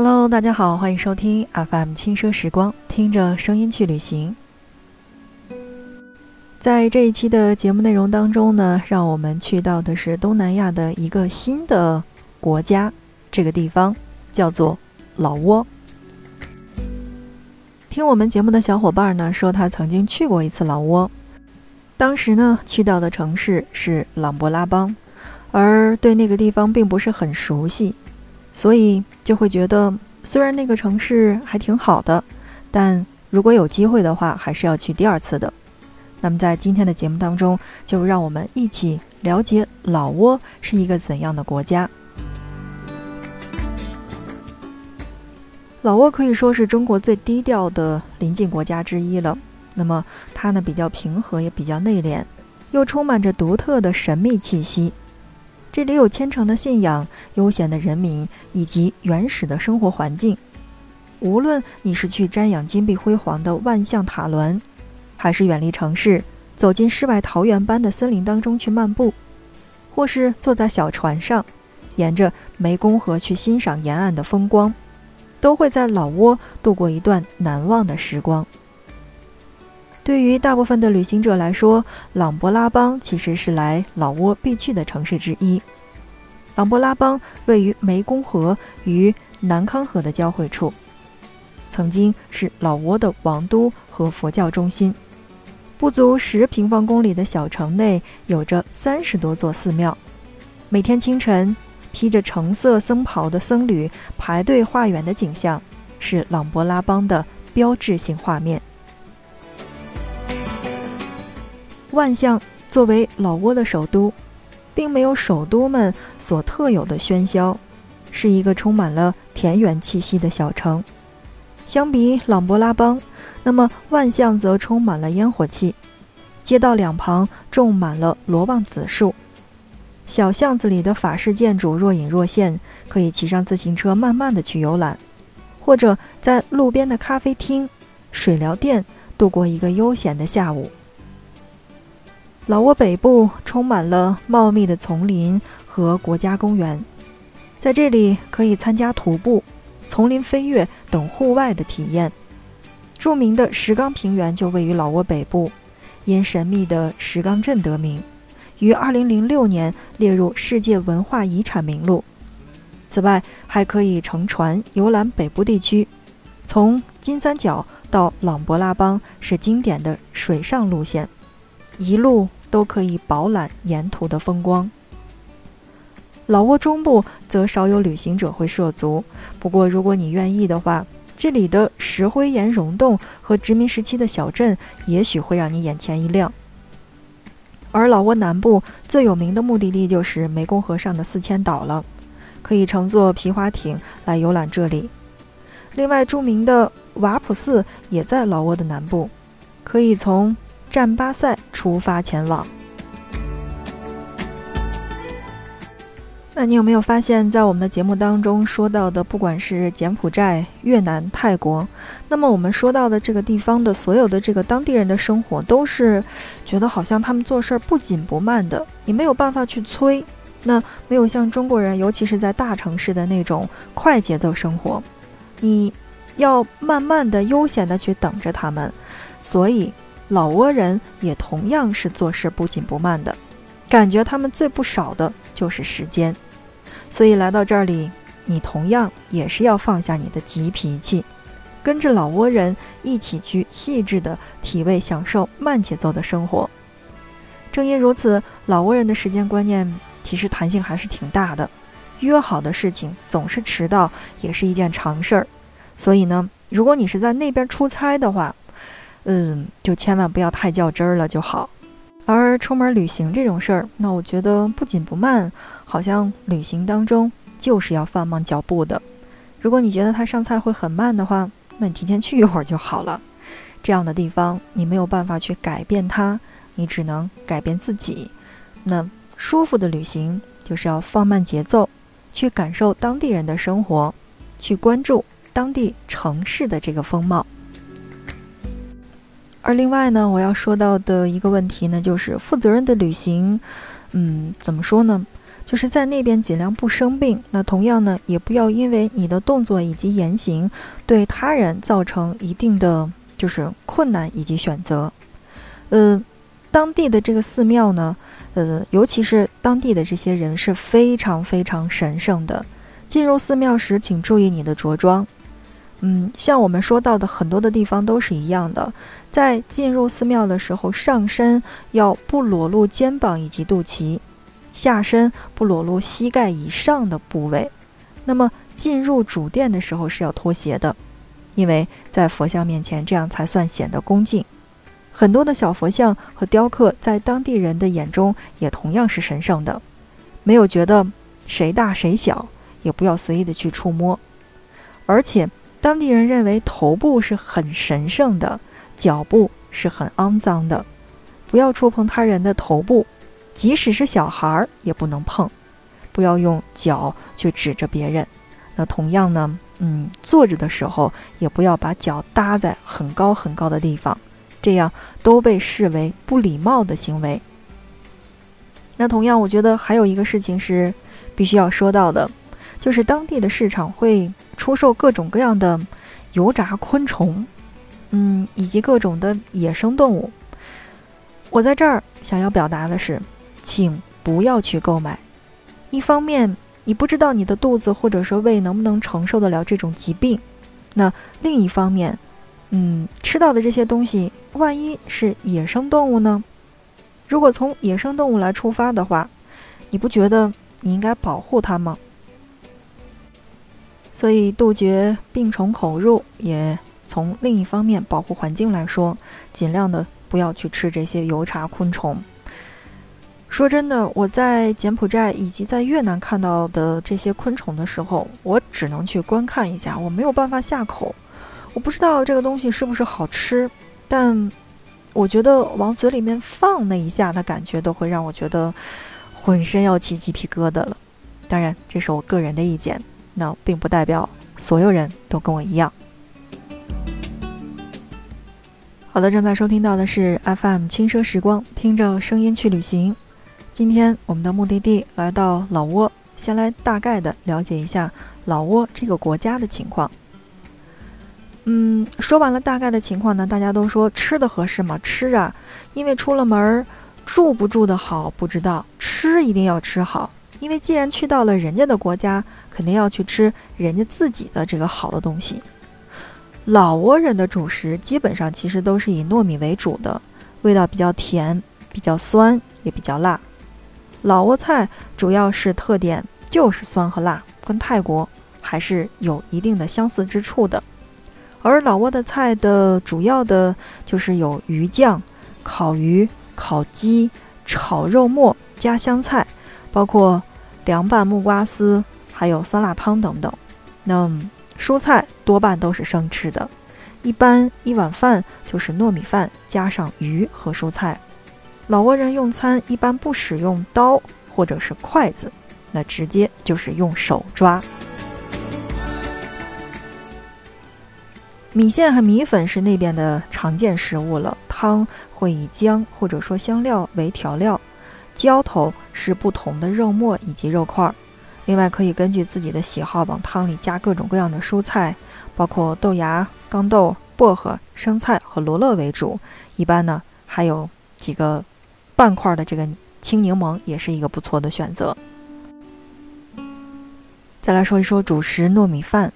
Hello，大家好，欢迎收听 FM 轻奢时光，听着声音去旅行。在这一期的节目内容当中呢，让我们去到的是东南亚的一个新的国家，这个地方叫做老挝。听我们节目的小伙伴呢说，他曾经去过一次老挝，当时呢去到的城市是琅勃拉邦，而对那个地方并不是很熟悉。所以就会觉得，虽然那个城市还挺好的，但如果有机会的话，还是要去第二次的。那么在今天的节目当中，就让我们一起了解老挝是一个怎样的国家。老挝可以说是中国最低调的邻近国家之一了。那么它呢，比较平和，也比较内敛，又充满着独特的神秘气息。这里有虔诚的信仰、悠闲的人民以及原始的生活环境。无论你是去瞻仰金碧辉煌的万象塔峦，还是远离城市，走进世外桃源般的森林当中去漫步，或是坐在小船上，沿着湄公河去欣赏沿岸的风光，都会在老挝度过一段难忘的时光。对于大部分的旅行者来说，琅勃拉邦其实是来老挝必去的城市之一。琅勃拉邦位于湄公河与南康河的交汇处，曾经是老挝的王都和佛教中心。不足十平方公里的小城内有着三十多座寺庙。每天清晨，披着橙色僧袍的僧侣排队化缘的景象，是琅勃拉邦的标志性画面。万象作为老挝的首都，并没有首都们所特有的喧嚣，是一个充满了田园气息的小城。相比琅勃拉邦，那么万象则充满了烟火气。街道两旁种满了罗望子树，小巷子里的法式建筑若隐若现，可以骑上自行车慢慢的去游览，或者在路边的咖啡厅、水疗店度过一个悠闲的下午。老挝北部充满了茂密的丛林和国家公园，在这里可以参加徒步、丛林飞跃等户外的体验。著名的石冈平原就位于老挝北部，因神秘的石冈镇得名，于2006年列入世界文化遗产名录。此外，还可以乘船游览北部地区，从金三角到琅勃拉邦是经典的水上路线，一路。都可以饱览沿途的风光。老挝中部则少有旅行者会涉足，不过如果你愿意的话，这里的石灰岩溶洞和殖民时期的小镇也许会让你眼前一亮。而老挝南部最有名的目的地就是湄公河上的四千岛了，可以乘坐皮划艇来游览这里。另外，著名的瓦普寺也在老挝的南部，可以从。占巴塞出发前往。那你有没有发现，在我们的节目当中说到的，不管是柬埔寨、越南、泰国，那么我们说到的这个地方的所有的这个当地人的生活，都是觉得好像他们做事儿不紧不慢的，你没有办法去催。那没有像中国人，尤其是在大城市的那种快节奏生活，你要慢慢的、悠闲的去等着他们，所以。老挝人也同样是做事不紧不慢的，感觉他们最不少的就是时间，所以来到这里，你同样也是要放下你的急脾气，跟着老挝人一起去细致的体味享受慢节奏的生活。正因如此，老挝人的时间观念其实弹性还是挺大的，约好的事情总是迟到也是一件常事儿。所以呢，如果你是在那边出差的话，嗯，就千万不要太较真儿了就好。而出门旅行这种事儿，那我觉得不紧不慢，好像旅行当中就是要放慢脚步的。如果你觉得他上菜会很慢的话，那你提前去一会儿就好了。这样的地方你没有办法去改变它，你只能改变自己。那舒服的旅行就是要放慢节奏，去感受当地人的生活，去关注当地城市的这个风貌。而另外呢，我要说到的一个问题呢，就是负责任的旅行，嗯，怎么说呢？就是在那边尽量不生病。那同样呢，也不要因为你的动作以及言行对他人造成一定的就是困难以及选择。呃，当地的这个寺庙呢，呃，尤其是当地的这些人是非常非常神圣的。进入寺庙时，请注意你的着装。嗯，像我们说到的很多的地方都是一样的，在进入寺庙的时候，上身要不裸露肩膀以及肚脐，下身不裸露膝盖以上的部位。那么进入主殿的时候是要脱鞋的，因为在佛像面前这样才算显得恭敬。很多的小佛像和雕刻在当地人的眼中也同样是神圣的，没有觉得谁大谁小，也不要随意的去触摸，而且。当地人认为头部是很神圣的，脚部是很肮脏的，不要触碰他人的头部，即使是小孩儿也不能碰，不要用脚去指着别人。那同样呢，嗯，坐着的时候也不要把脚搭在很高很高的地方，这样都被视为不礼貌的行为。那同样，我觉得还有一个事情是必须要说到的，就是当地的市场会。出售各种各样的油炸昆虫，嗯，以及各种的野生动物。我在这儿想要表达的是，请不要去购买。一方面，你不知道你的肚子或者说胃能不能承受得了这种疾病；那另一方面，嗯，吃到的这些东西，万一是野生动物呢？如果从野生动物来出发的话，你不觉得你应该保护它吗？所以，杜绝病虫口入，也从另一方面保护环境来说，尽量的不要去吃这些油炸昆虫。说真的，我在柬埔寨以及在越南看到的这些昆虫的时候，我只能去观看一下，我没有办法下口。我不知道这个东西是不是好吃，但我觉得往嘴里面放那一下的感觉，都会让我觉得浑身要起鸡皮疙瘩了。当然，这是我个人的意见。那并不代表所有人都跟我一样。好的，正在收听到的是 FM 轻奢时光，听着声音去旅行。今天我们的目的地来到老挝，先来大概的了解一下老挝这个国家的情况。嗯，说完了大概的情况呢，大家都说吃的合适吗？吃啊，因为出了门儿，住不住的好不知道，吃一定要吃好，因为既然去到了人家的国家。肯定要去吃人家自己的这个好的东西。老挝人的主食基本上其实都是以糯米为主的，味道比较甜、比较酸，也比较辣。老挝菜主要是特点就是酸和辣，跟泰国还是有一定的相似之处的。而老挝的菜的主要的就是有鱼酱、烤鱼、烤鸡、炒肉末加香菜，包括凉拌木瓜丝。还有酸辣汤等等，那蔬菜多半都是生吃的，一般一碗饭就是糯米饭加上鱼和蔬菜。老挝人用餐一般不使用刀或者是筷子，那直接就是用手抓。米线和米粉是那边的常见食物了，汤会以姜或者说香料为调料，浇头是不同的肉末以及肉块儿。另外，可以根据自己的喜好往汤里加各种各样的蔬菜，包括豆芽、豇豆、薄荷、生菜和罗勒为主。一般呢，还有几个半块的这个青柠檬也是一个不错的选择。再来说一说主食糯米饭，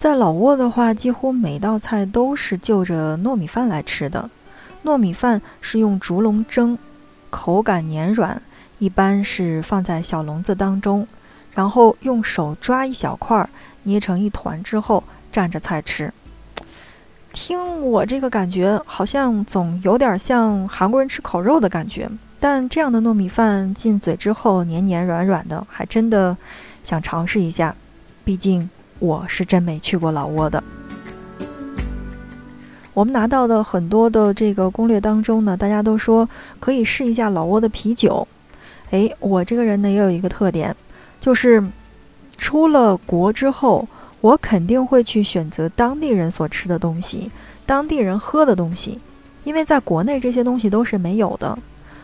在老挝的话，几乎每道菜都是就着糯米饭来吃的。糯米饭是用竹笼蒸，口感黏软，一般是放在小笼子当中。然后用手抓一小块，捏成一团之后蘸着菜吃。听我这个感觉，好像总有点像韩国人吃烤肉的感觉。但这样的糯米饭进嘴之后黏黏软软的，还真的想尝试一下。毕竟我是真没去过老挝的。我们拿到的很多的这个攻略当中呢，大家都说可以试一下老挝的啤酒。诶，我这个人呢也有一个特点。就是出了国之后，我肯定会去选择当地人所吃的东西，当地人喝的东西，因为在国内这些东西都是没有的。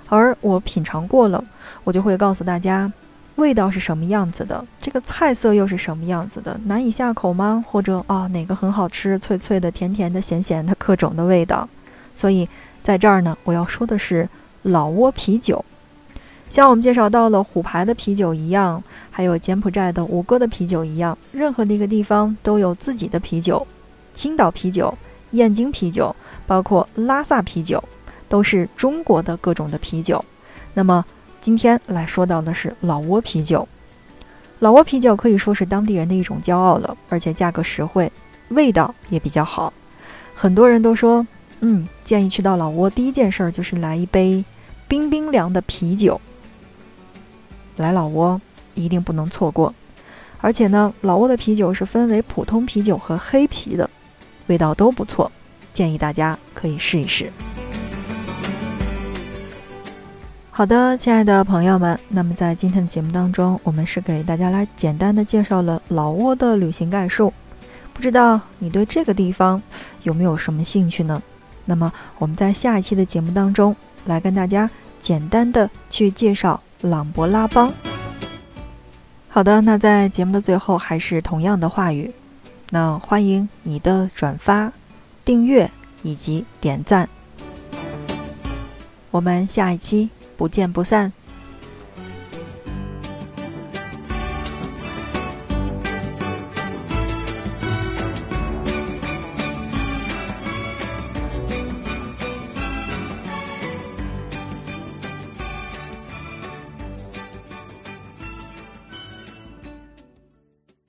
而我品尝过了，我就会告诉大家，味道是什么样子的？这个菜色又是什么样子的？难以下口吗？或者啊，哪个很好吃，脆脆的、甜甜的、咸咸的，各种的味道。所以在这儿呢，我要说的是老挝啤酒。像我们介绍到了虎牌的啤酒一样，还有柬埔寨的吴哥的啤酒一样，任何的一个地方都有自己的啤酒。青岛啤酒、燕京啤酒，包括拉萨啤酒，都是中国的各种的啤酒。那么今天来说到的是老挝啤酒。老挝啤酒可以说是当地人的一种骄傲了，而且价格实惠，味道也比较好。很多人都说，嗯，建议去到老挝第一件事儿就是来一杯冰冰凉的啤酒。来老挝一定不能错过，而且呢，老挝的啤酒是分为普通啤酒和黑啤的，味道都不错，建议大家可以试一试。好的，亲爱的朋友们，那么在今天的节目当中，我们是给大家来简单的介绍了老挝的旅行概述。不知道你对这个地方有没有什么兴趣呢？那么我们在下一期的节目当中来跟大家简单的去介绍朗勃拉邦。好的，那在节目的最后还是同样的话语，那欢迎你的转发、订阅以及点赞。我们下一期。不见不散。